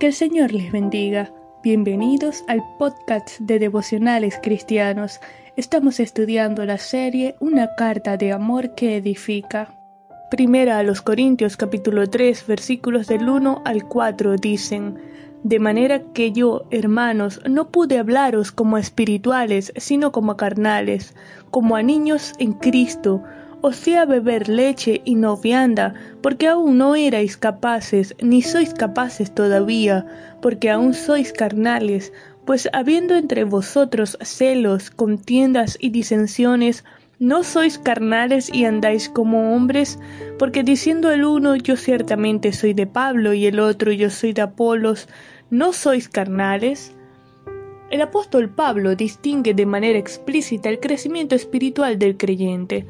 Que el Señor les bendiga. Bienvenidos al podcast de devocionales cristianos. Estamos estudiando la serie Una carta de amor que edifica. Primera a los Corintios capítulo 3 versículos del 1 al 4 dicen, De manera que yo, hermanos, no pude hablaros como espirituales, sino como carnales, como a niños en Cristo, os a beber leche y no vianda, porque aún no erais capaces, ni sois capaces todavía, porque aún sois carnales, pues habiendo entre vosotros celos, contiendas y disensiones, ¿no sois carnales y andáis como hombres? Porque diciendo el uno yo ciertamente soy de Pablo y el otro yo soy de Apolos, ¿no sois carnales? El apóstol Pablo distingue de manera explícita el crecimiento espiritual del creyente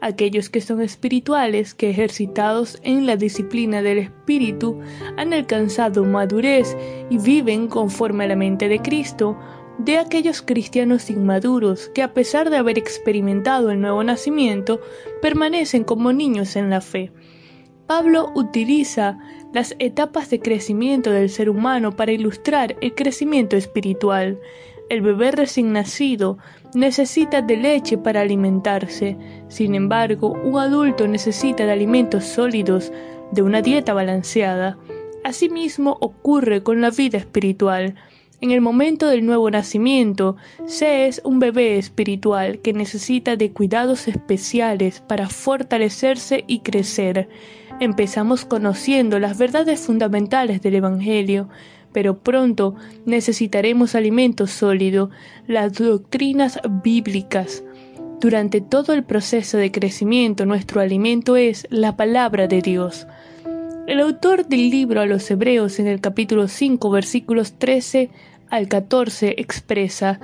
aquellos que son espirituales, que ejercitados en la disciplina del espíritu, han alcanzado madurez y viven conforme a la mente de Cristo, de aquellos cristianos inmaduros que a pesar de haber experimentado el nuevo nacimiento, permanecen como niños en la fe. Pablo utiliza las etapas de crecimiento del ser humano para ilustrar el crecimiento espiritual. El bebé recién nacido necesita de leche para alimentarse. Sin embargo, un adulto necesita de alimentos sólidos, de una dieta balanceada. Asimismo ocurre con la vida espiritual. En el momento del nuevo nacimiento, se es un bebé espiritual que necesita de cuidados especiales para fortalecerse y crecer. Empezamos conociendo las verdades fundamentales del Evangelio, pero pronto necesitaremos alimento sólido, las doctrinas bíblicas. Durante todo el proceso de crecimiento nuestro alimento es la palabra de Dios. El autor del libro a los Hebreos en el capítulo 5 versículos 13 al 14 expresa,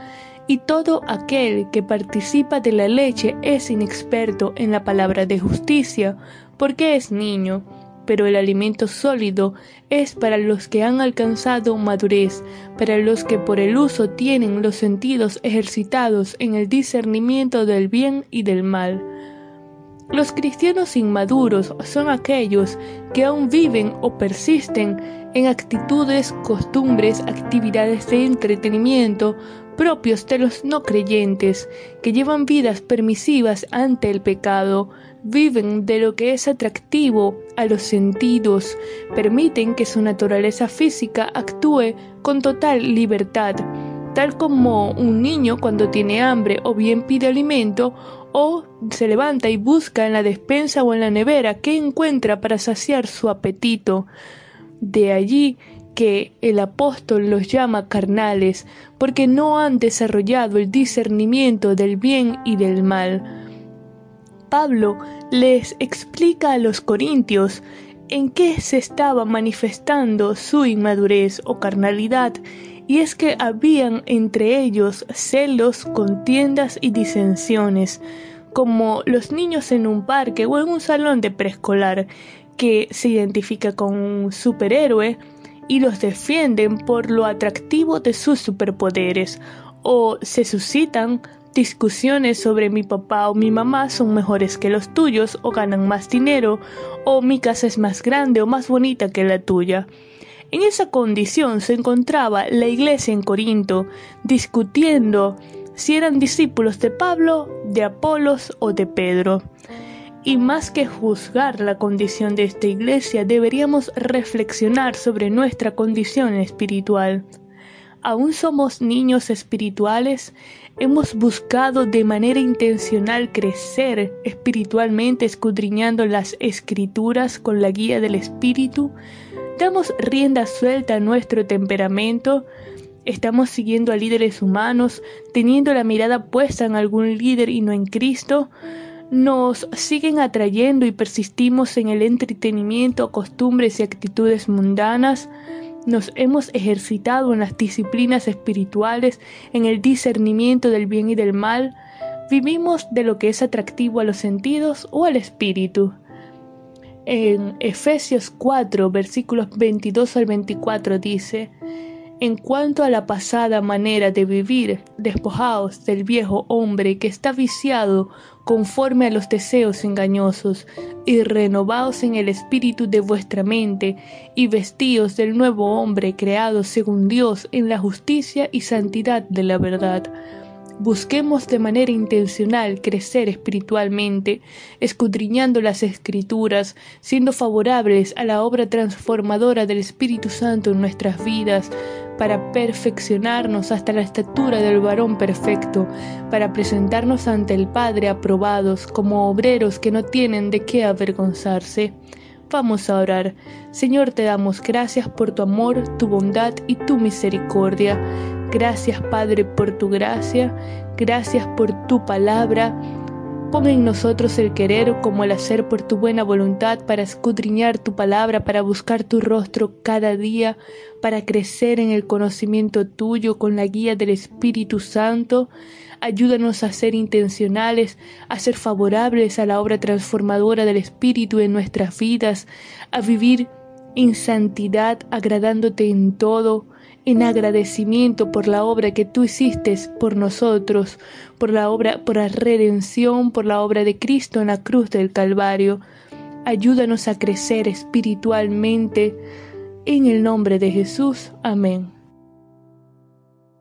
y todo aquel que participa de la leche es inexperto en la palabra de justicia, porque es niño pero el alimento sólido es para los que han alcanzado madurez, para los que por el uso tienen los sentidos ejercitados en el discernimiento del bien y del mal. Los cristianos inmaduros son aquellos que aún viven o persisten en actitudes, costumbres, actividades de entretenimiento propios de los no creyentes, que llevan vidas permisivas ante el pecado, viven de lo que es atractivo a los sentidos, permiten que su naturaleza física actúe con total libertad, tal como un niño cuando tiene hambre o bien pide alimento o se levanta y busca en la despensa o en la nevera qué encuentra para saciar su apetito. De allí que el apóstol los llama carnales, porque no han desarrollado el discernimiento del bien y del mal Pablo les explica a los corintios en qué se estaba manifestando su inmadurez o carnalidad, y es que habían entre ellos celos, contiendas y disensiones, como los niños en un parque o en un salón de preescolar, que se identifica con un superhéroe y los defienden por lo atractivo de sus superpoderes, o se suscitan discusiones sobre mi papá o mi mamá son mejores que los tuyos o ganan más dinero o mi casa es más grande o más bonita que la tuya. En esa condición se encontraba la iglesia en Corinto discutiendo si eran discípulos de Pablo, de Apolos o de Pedro. Y más que juzgar la condición de esta iglesia, deberíamos reflexionar sobre nuestra condición espiritual. ¿Aún somos niños espirituales? ¿Hemos buscado de manera intencional crecer espiritualmente escudriñando las escrituras con la guía del Espíritu? ¿Damos rienda suelta a nuestro temperamento? ¿Estamos siguiendo a líderes humanos, teniendo la mirada puesta en algún líder y no en Cristo? ¿Nos siguen atrayendo y persistimos en el entretenimiento, costumbres y actitudes mundanas? nos hemos ejercitado en las disciplinas espirituales, en el discernimiento del bien y del mal, vivimos de lo que es atractivo a los sentidos o al espíritu. En Efesios 4, versículos 22 al 24 dice, En cuanto a la pasada manera de vivir, despojaos del viejo hombre que está viciado conforme a los deseos engañosos, y renovaos en el espíritu de vuestra mente, y vestíos del nuevo hombre creado según Dios en la justicia y santidad de la verdad Busquemos de manera intencional crecer espiritualmente, escudriñando las escrituras, siendo favorables a la obra transformadora del Espíritu Santo en nuestras vidas, para perfeccionarnos hasta la estatura del varón perfecto, para presentarnos ante el Padre aprobados como obreros que no tienen de qué avergonzarse. Vamos a orar. Señor, te damos gracias por tu amor, tu bondad y tu misericordia. Gracias Padre por tu gracia, gracias por tu palabra. Pon en nosotros el querer como el hacer por tu buena voluntad para escudriñar tu palabra, para buscar tu rostro cada día, para crecer en el conocimiento tuyo con la guía del Espíritu Santo. Ayúdanos a ser intencionales, a ser favorables a la obra transformadora del Espíritu en nuestras vidas, a vivir en santidad, agradándote en todo, en agradecimiento por la obra que tú hiciste por nosotros, por la obra, por la redención, por la obra de Cristo en la cruz del Calvario. Ayúdanos a crecer espiritualmente. En el nombre de Jesús. Amén.